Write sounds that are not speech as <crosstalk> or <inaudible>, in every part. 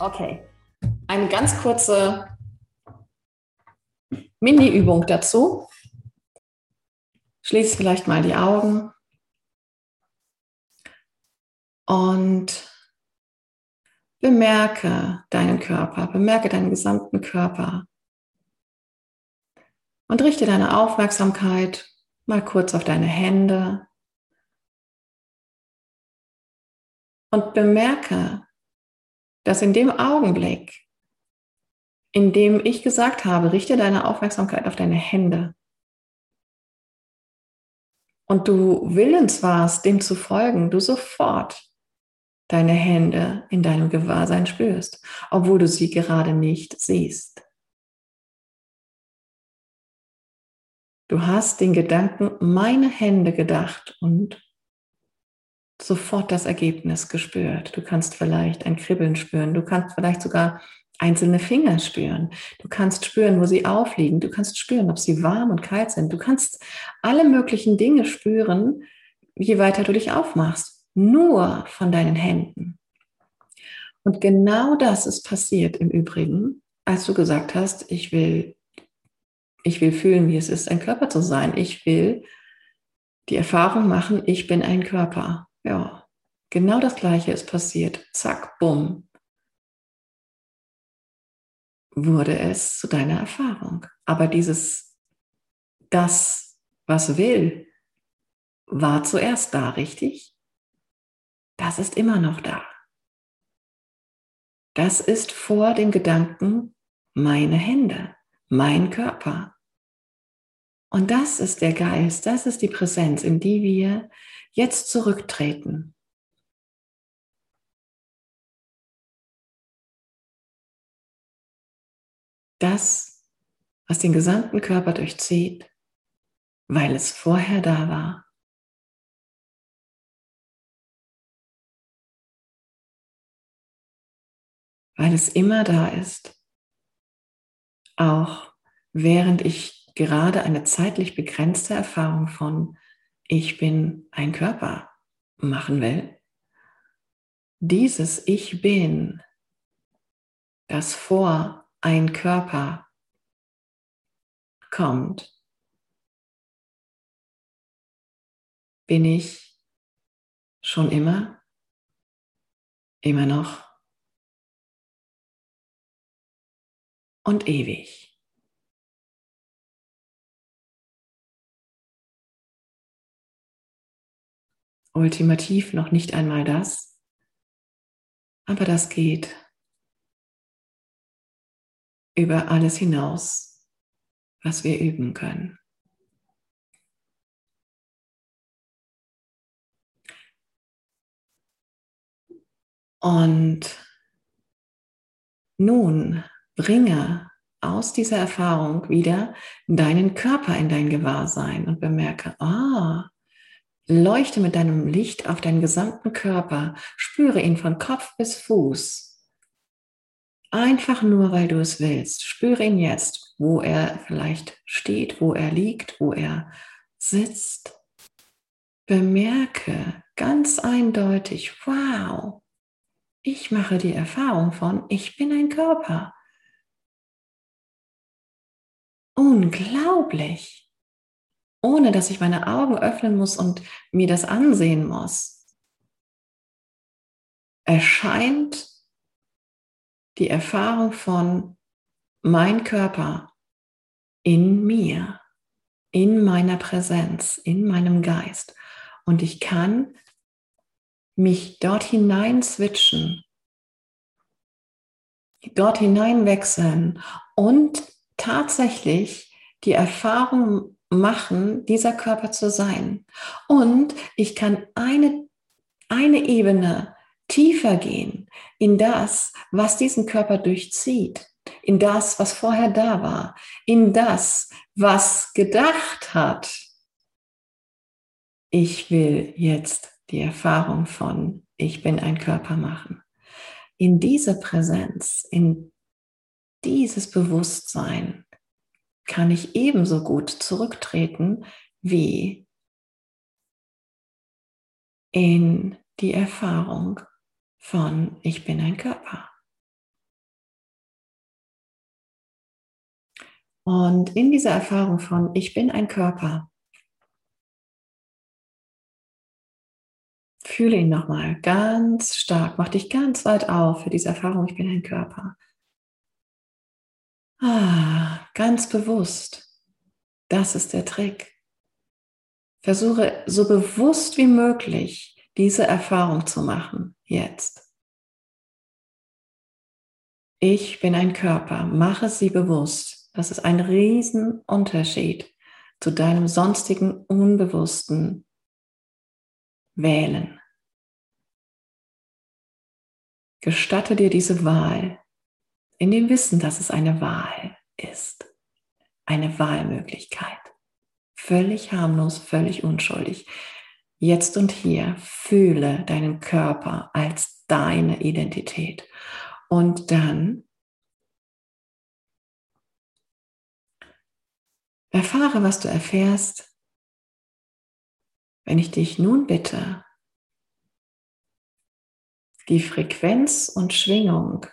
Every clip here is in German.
Okay. Eine ganz kurze Mini-Übung dazu. Schließ vielleicht mal die Augen und bemerke deinen Körper, bemerke deinen gesamten Körper und richte deine Aufmerksamkeit mal kurz auf deine Hände und bemerke, dass in dem Augenblick, in dem ich gesagt habe, richte deine Aufmerksamkeit auf deine Hände und du willens warst, dem zu folgen, du sofort deine Hände in deinem Gewahrsein spürst, obwohl du sie gerade nicht siehst. Du hast den Gedanken meine Hände gedacht und sofort das Ergebnis gespürt. Du kannst vielleicht ein Kribbeln spüren. Du kannst vielleicht sogar einzelne Finger spüren. Du kannst spüren, wo sie aufliegen. Du kannst spüren, ob sie warm und kalt sind. Du kannst alle möglichen Dinge spüren, je weiter du dich aufmachst. Nur von deinen Händen. Und genau das ist passiert im Übrigen, als du gesagt hast, ich will, ich will fühlen, wie es ist, ein Körper zu sein. Ich will die Erfahrung machen, ich bin ein Körper. Ja, genau das Gleiche ist passiert. Zack, bumm. Wurde es zu deiner Erfahrung. Aber dieses, das, was will, war zuerst da, richtig? Das ist immer noch da. Das ist vor dem Gedanken meine Hände, mein Körper. Und das ist der Geist, das ist die Präsenz, in die wir jetzt zurücktreten. Das, was den gesamten Körper durchzieht, weil es vorher da war. Weil es immer da ist, auch während ich gerade eine zeitlich begrenzte Erfahrung von ich bin ein Körper machen will, dieses Ich bin, das vor ein Körper kommt, bin ich schon immer, immer noch und ewig. Ultimativ noch nicht einmal das, aber das geht über alles hinaus, was wir üben können. Und nun bringe aus dieser Erfahrung wieder deinen Körper in dein Gewahrsein und bemerke, ah, Leuchte mit deinem Licht auf deinen gesamten Körper. Spüre ihn von Kopf bis Fuß. Einfach nur, weil du es willst. Spüre ihn jetzt, wo er vielleicht steht, wo er liegt, wo er sitzt. Bemerke ganz eindeutig, wow, ich mache die Erfahrung von, ich bin ein Körper. Unglaublich ohne dass ich meine Augen öffnen muss und mir das ansehen muss, erscheint die Erfahrung von mein Körper in mir, in meiner Präsenz, in meinem Geist. Und ich kann mich dort hinein switchen, dort hinein wechseln und tatsächlich die Erfahrung machen, dieser Körper zu sein. Und ich kann eine, eine Ebene tiefer gehen in das, was diesen Körper durchzieht, in das, was vorher da war, in das, was gedacht hat. Ich will jetzt die Erfahrung von, ich bin ein Körper machen. In diese Präsenz, in dieses Bewusstsein kann ich ebenso gut zurücktreten wie in die Erfahrung von ich bin ein Körper. Und in dieser Erfahrung von ich bin ein Körper, fühle ihn nochmal ganz stark, mach dich ganz weit auf für diese Erfahrung, ich bin ein Körper. Ah, ganz bewusst. Das ist der Trick. Versuche so bewusst wie möglich diese Erfahrung zu machen jetzt. Ich bin ein Körper, mache sie bewusst. Das ist ein Riesenunterschied zu deinem sonstigen unbewussten Wählen. Gestatte dir diese Wahl in dem Wissen, dass es eine Wahl ist, eine Wahlmöglichkeit. Völlig harmlos, völlig unschuldig. Jetzt und hier fühle deinen Körper als deine Identität. Und dann erfahre, was du erfährst, wenn ich dich nun bitte, die Frequenz und Schwingung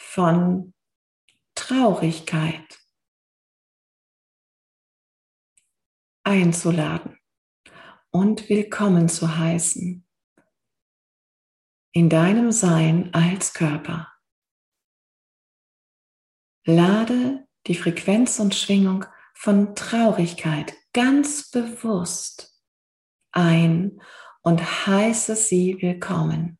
von Traurigkeit einzuladen und willkommen zu heißen in deinem Sein als Körper. Lade die Frequenz und Schwingung von Traurigkeit ganz bewusst ein und heiße sie willkommen.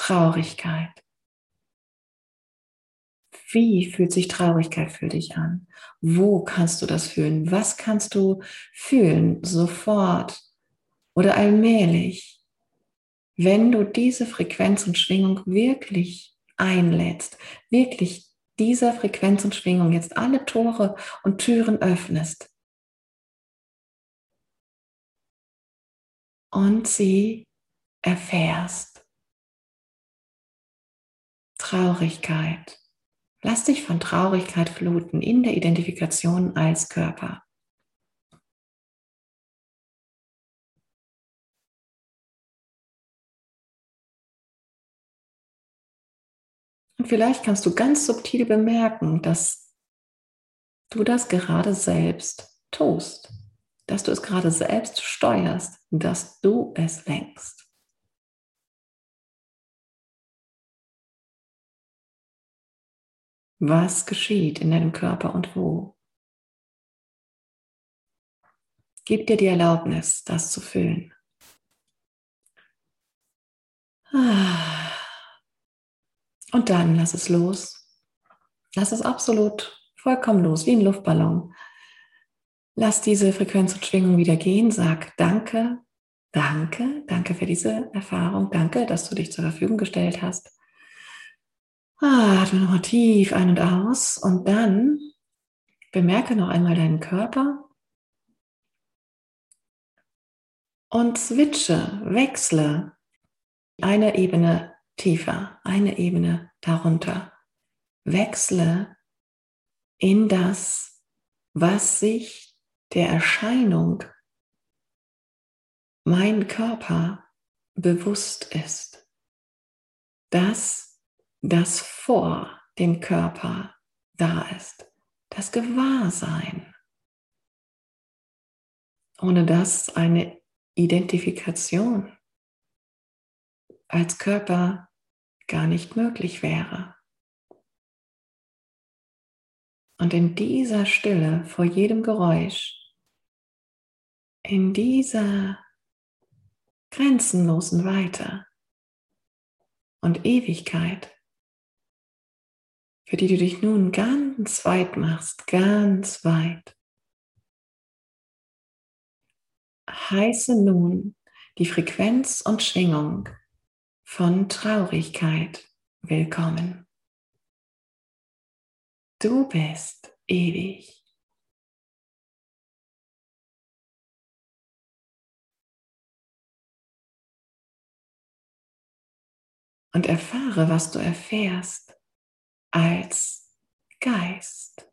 Traurigkeit. Wie fühlt sich Traurigkeit für dich an? Wo kannst du das fühlen? Was kannst du fühlen sofort oder allmählich, wenn du diese Frequenz und Schwingung wirklich einlädst, wirklich dieser Frequenz und Schwingung jetzt alle Tore und Türen öffnest und sie erfährst. Traurigkeit. Lass dich von Traurigkeit fluten in der Identifikation als Körper. Und vielleicht kannst du ganz subtil bemerken, dass du das gerade selbst tust, dass du es gerade selbst steuerst, dass du es lenkst. Was geschieht in deinem Körper und wo? Gib dir die Erlaubnis, das zu fühlen. Und dann lass es los. Lass es absolut vollkommen los, wie ein Luftballon. Lass diese Frequenz und Schwingung wieder gehen. Sag Danke, danke, danke für diese Erfahrung. Danke, dass du dich zur Verfügung gestellt hast. Ah, atme nochmal tief ein und aus und dann bemerke noch einmal deinen Körper und switche, wechsle eine Ebene tiefer, eine Ebene darunter. Wechsle in das, was sich der Erscheinung mein Körper bewusst ist. Das das vor dem Körper da ist, das Gewahrsein, ohne dass eine Identifikation als Körper gar nicht möglich wäre. Und in dieser Stille vor jedem Geräusch, in dieser grenzenlosen Weite und Ewigkeit, für die du dich nun ganz weit machst, ganz weit. Heiße nun die Frequenz und Schwingung von Traurigkeit willkommen. Du bist ewig. Und erfahre, was du erfährst als Geist,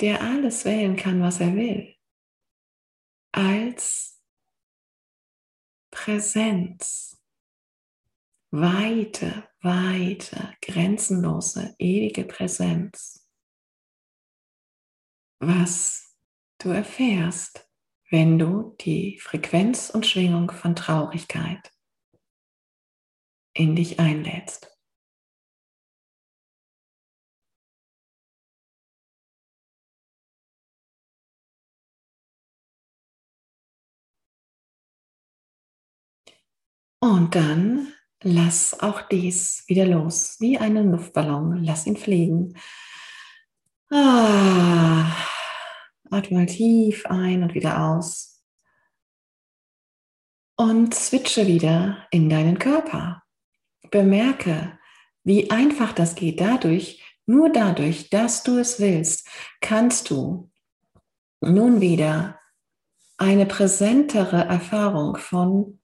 der alles wählen kann, was er will, als Präsenz. Weite, weite, grenzenlose, ewige Präsenz. Was du erfährst, wenn du die Frequenz und Schwingung von Traurigkeit in dich einlädst. Und dann lass auch dies wieder los, wie einen Luftballon. Lass ihn fliegen. Ah, atme mal tief ein und wieder aus. Und switche wieder in deinen Körper. Bemerke, wie einfach das geht. Dadurch, nur dadurch, dass du es willst, kannst du nun wieder eine präsentere Erfahrung von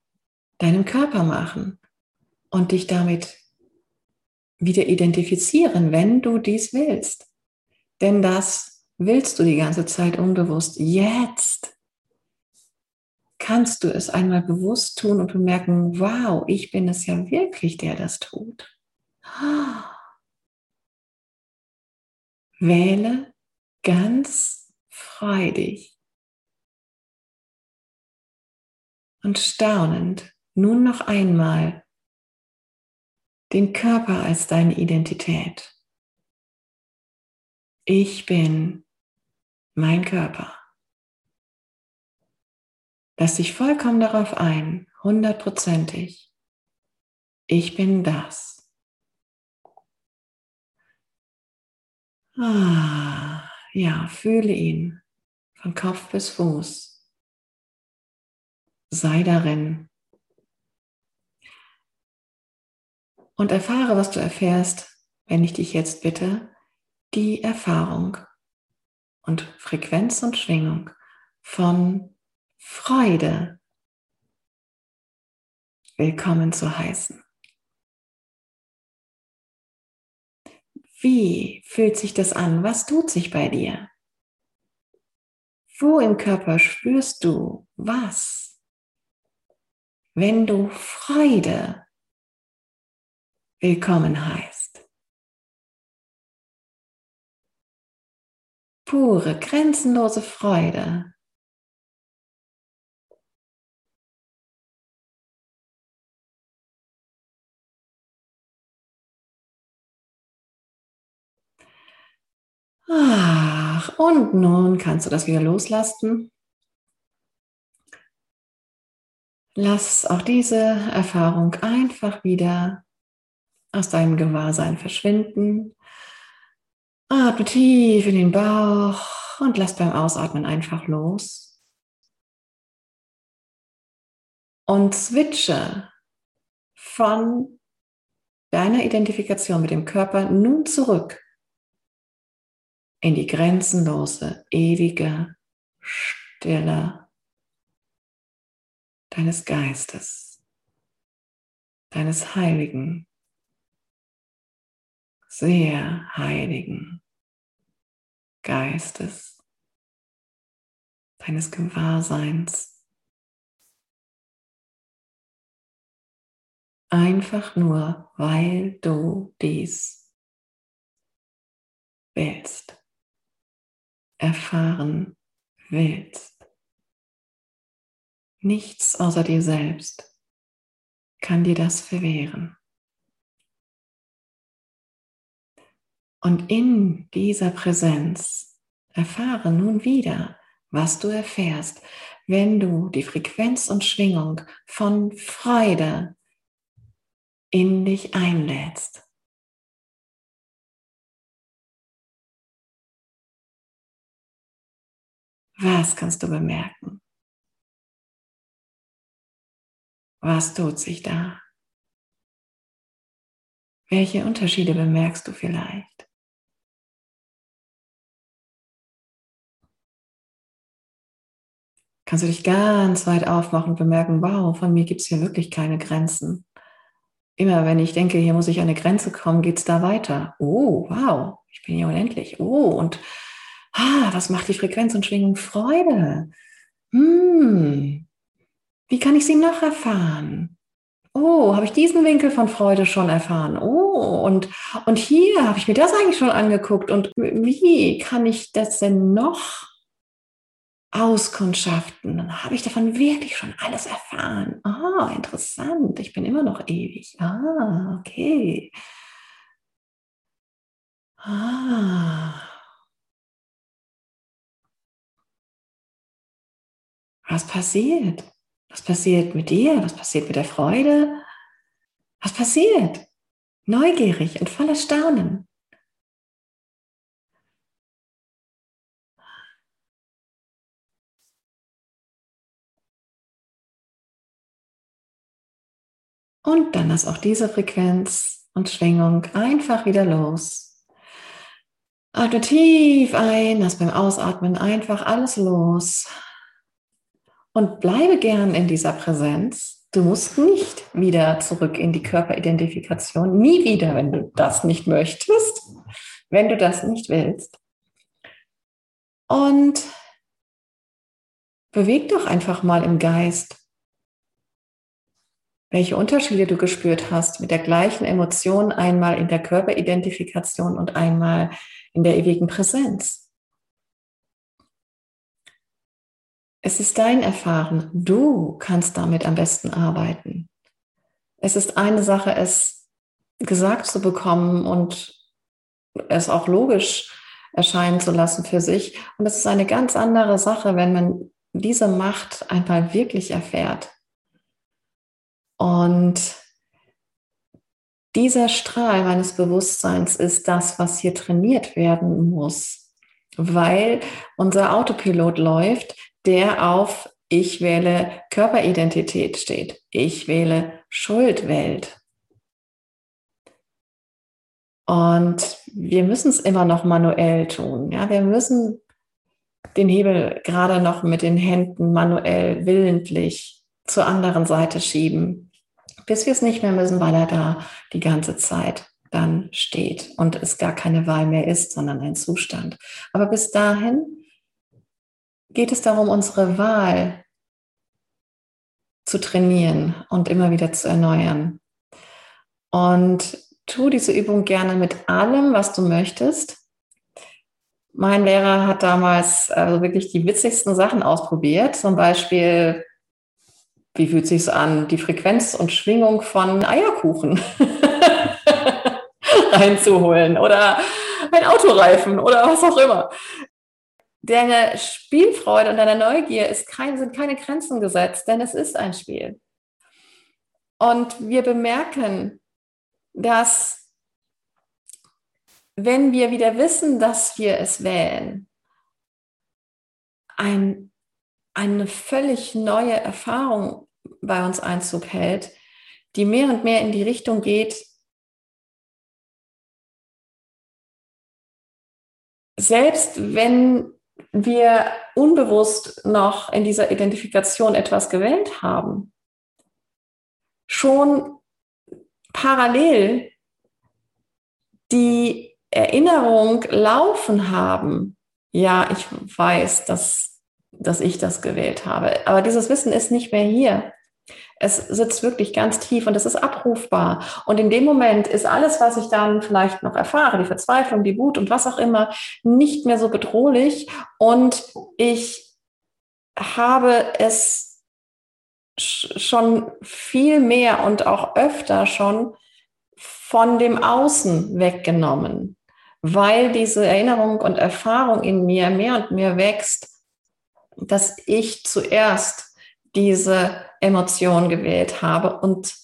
deinem Körper machen und dich damit wieder identifizieren, wenn du dies willst. Denn das willst du die ganze Zeit unbewusst. Jetzt kannst du es einmal bewusst tun und bemerken, wow, ich bin es ja wirklich, der das tut. Wähle ganz freudig und staunend nun noch einmal den Körper als deine Identität. Ich bin mein Körper. Lass dich vollkommen darauf ein, hundertprozentig. Ich bin das. Ah, ja, fühle ihn von Kopf bis Fuß. Sei darin und erfahre, was du erfährst, wenn ich dich jetzt bitte, die Erfahrung und Frequenz und Schwingung von Freude willkommen zu heißen. Wie fühlt sich das an? Was tut sich bei dir? Wo im Körper spürst du was? Wenn du Freude willkommen heißt. Pure, grenzenlose Freude. Ach, und nun kannst du das wieder loslassen. Lass auch diese Erfahrung einfach wieder aus deinem Gewahrsein verschwinden. Atme tief in den Bauch und lass beim Ausatmen einfach los. Und switche von deiner Identifikation mit dem Körper nun zurück in die grenzenlose, ewige Stille deines Geistes, deines heiligen sehr heiligen Geistes, deines Gewahrseins. Einfach nur, weil du dies willst, erfahren willst. Nichts außer dir selbst kann dir das verwehren. Und in dieser Präsenz erfahre nun wieder, was du erfährst, wenn du die Frequenz und Schwingung von Freude in dich einlädst. Was kannst du bemerken? Was tut sich da? Welche Unterschiede bemerkst du vielleicht? Kannst du dich ganz weit aufmachen und bemerken, wow, von mir gibt es hier wirklich keine Grenzen. Immer wenn ich denke, hier muss ich an eine Grenze kommen, geht es da weiter. Oh, wow, ich bin hier unendlich. Oh, und ah, was macht die Frequenz und Schwingung Freude? Hm, Wie kann ich sie noch erfahren? Oh, habe ich diesen Winkel von Freude schon erfahren? Oh, und, und hier habe ich mir das eigentlich schon angeguckt. Und wie kann ich das denn noch auskundschaften? Dann habe ich davon wirklich schon alles erfahren. Ah, oh, interessant. Ich bin immer noch ewig. Ah, okay. Ah. Was passiert? Was passiert mit dir? Was passiert mit der Freude? Was passiert? Neugierig und voller Staunen. Und dann lass auch diese Frequenz und Schwingung einfach wieder los. Atme tief ein, lass beim Ausatmen einfach alles los. Und bleibe gern in dieser Präsenz. Du musst nicht wieder zurück in die Körperidentifikation. Nie wieder, wenn du das nicht möchtest, wenn du das nicht willst. Und beweg doch einfach mal im Geist, welche Unterschiede du gespürt hast mit der gleichen Emotion einmal in der Körperidentifikation und einmal in der ewigen Präsenz. Es ist dein Erfahren. Du kannst damit am besten arbeiten. Es ist eine Sache, es gesagt zu bekommen und es auch logisch erscheinen zu lassen für sich. Und es ist eine ganz andere Sache, wenn man diese Macht einmal wirklich erfährt. Und dieser Strahl meines Bewusstseins ist das, was hier trainiert werden muss, weil unser Autopilot läuft, der auf ich wähle Körperidentität steht. Ich wähle Schuldwelt. Und wir müssen es immer noch manuell tun. Ja, wir müssen den Hebel gerade noch mit den Händen manuell willentlich zur anderen Seite schieben, bis wir es nicht mehr müssen, weil er da die ganze Zeit dann steht und es gar keine Wahl mehr ist, sondern ein Zustand. Aber bis dahin geht es darum, unsere Wahl zu trainieren und immer wieder zu erneuern. Und tu diese Übung gerne mit allem, was du möchtest. Mein Lehrer hat damals also wirklich die witzigsten Sachen ausprobiert. Zum Beispiel, wie fühlt sich an, die Frequenz und Schwingung von Eierkuchen <laughs> reinzuholen oder ein Autoreifen oder was auch immer deine Spielfreude und deine Neugier ist kein, sind keine Grenzen gesetzt, denn es ist ein Spiel. Und wir bemerken, dass wenn wir wieder wissen, dass wir es wählen, ein, eine völlig neue Erfahrung bei uns Einzug hält, die mehr und mehr in die Richtung geht, selbst wenn wir unbewusst noch in dieser Identifikation etwas gewählt haben, schon parallel die Erinnerung laufen haben, ja, ich weiß, dass, dass ich das gewählt habe. Aber dieses Wissen ist nicht mehr hier. Es sitzt wirklich ganz tief und es ist abrufbar. Und in dem Moment ist alles, was ich dann vielleicht noch erfahre, die Verzweiflung, die Wut und was auch immer, nicht mehr so bedrohlich. Und ich habe es schon viel mehr und auch öfter schon von dem Außen weggenommen, weil diese Erinnerung und Erfahrung in mir mehr und mehr wächst, dass ich zuerst diese Emotion gewählt habe und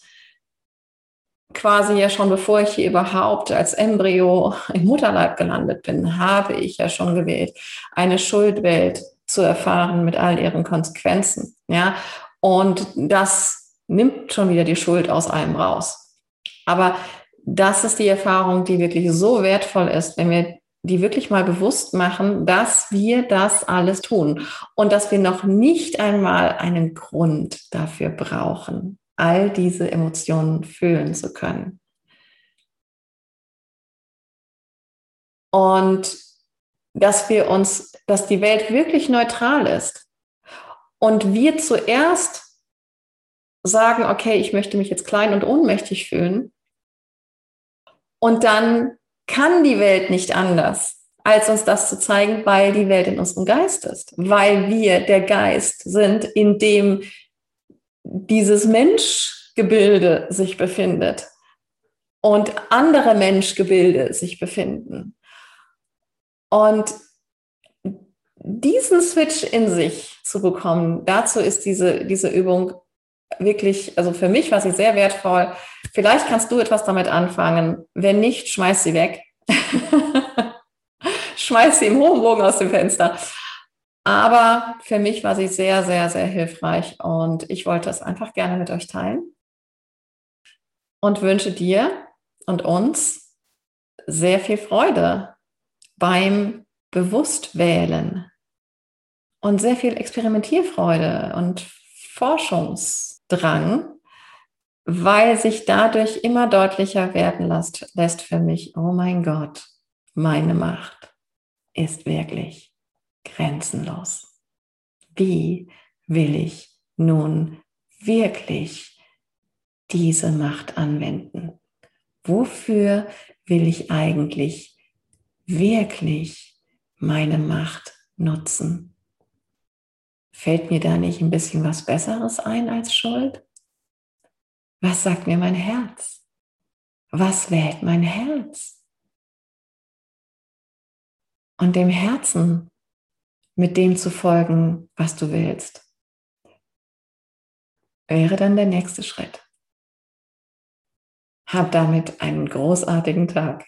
quasi ja schon bevor ich hier überhaupt als Embryo im Mutterleib gelandet bin, habe ich ja schon gewählt, eine Schuldwelt zu erfahren mit all ihren Konsequenzen. Ja, und das nimmt schon wieder die Schuld aus einem raus. Aber das ist die Erfahrung, die wirklich so wertvoll ist, wenn wir die wirklich mal bewusst machen, dass wir das alles tun und dass wir noch nicht einmal einen Grund dafür brauchen, all diese Emotionen fühlen zu können. Und dass wir uns, dass die Welt wirklich neutral ist und wir zuerst sagen, okay, ich möchte mich jetzt klein und ohnmächtig fühlen. Und dann kann die Welt nicht anders, als uns das zu zeigen, weil die Welt in unserem Geist ist, weil wir der Geist sind, in dem dieses Menschgebilde sich befindet und andere Menschgebilde sich befinden. Und diesen Switch in sich zu bekommen, dazu ist diese, diese Übung wirklich, also für mich war sie sehr wertvoll. Vielleicht kannst du etwas damit anfangen. Wenn nicht, schmeiß sie weg. <laughs> schmeiß sie im hohen Bogen aus dem Fenster. Aber für mich war sie sehr, sehr, sehr hilfreich und ich wollte es einfach gerne mit euch teilen und wünsche dir und uns sehr viel Freude beim Bewusstwählen und sehr viel Experimentierfreude und Forschungsdrang, weil sich dadurch immer deutlicher werden lässt, lässt für mich, oh mein Gott, meine Macht ist wirklich grenzenlos. Wie will ich nun wirklich diese Macht anwenden? Wofür will ich eigentlich wirklich meine Macht nutzen? Fällt mir da nicht ein bisschen was Besseres ein als Schuld? Was sagt mir mein Herz? Was wählt mein Herz? Und dem Herzen mit dem zu folgen, was du willst, wäre dann der nächste Schritt. Hab damit einen großartigen Tag.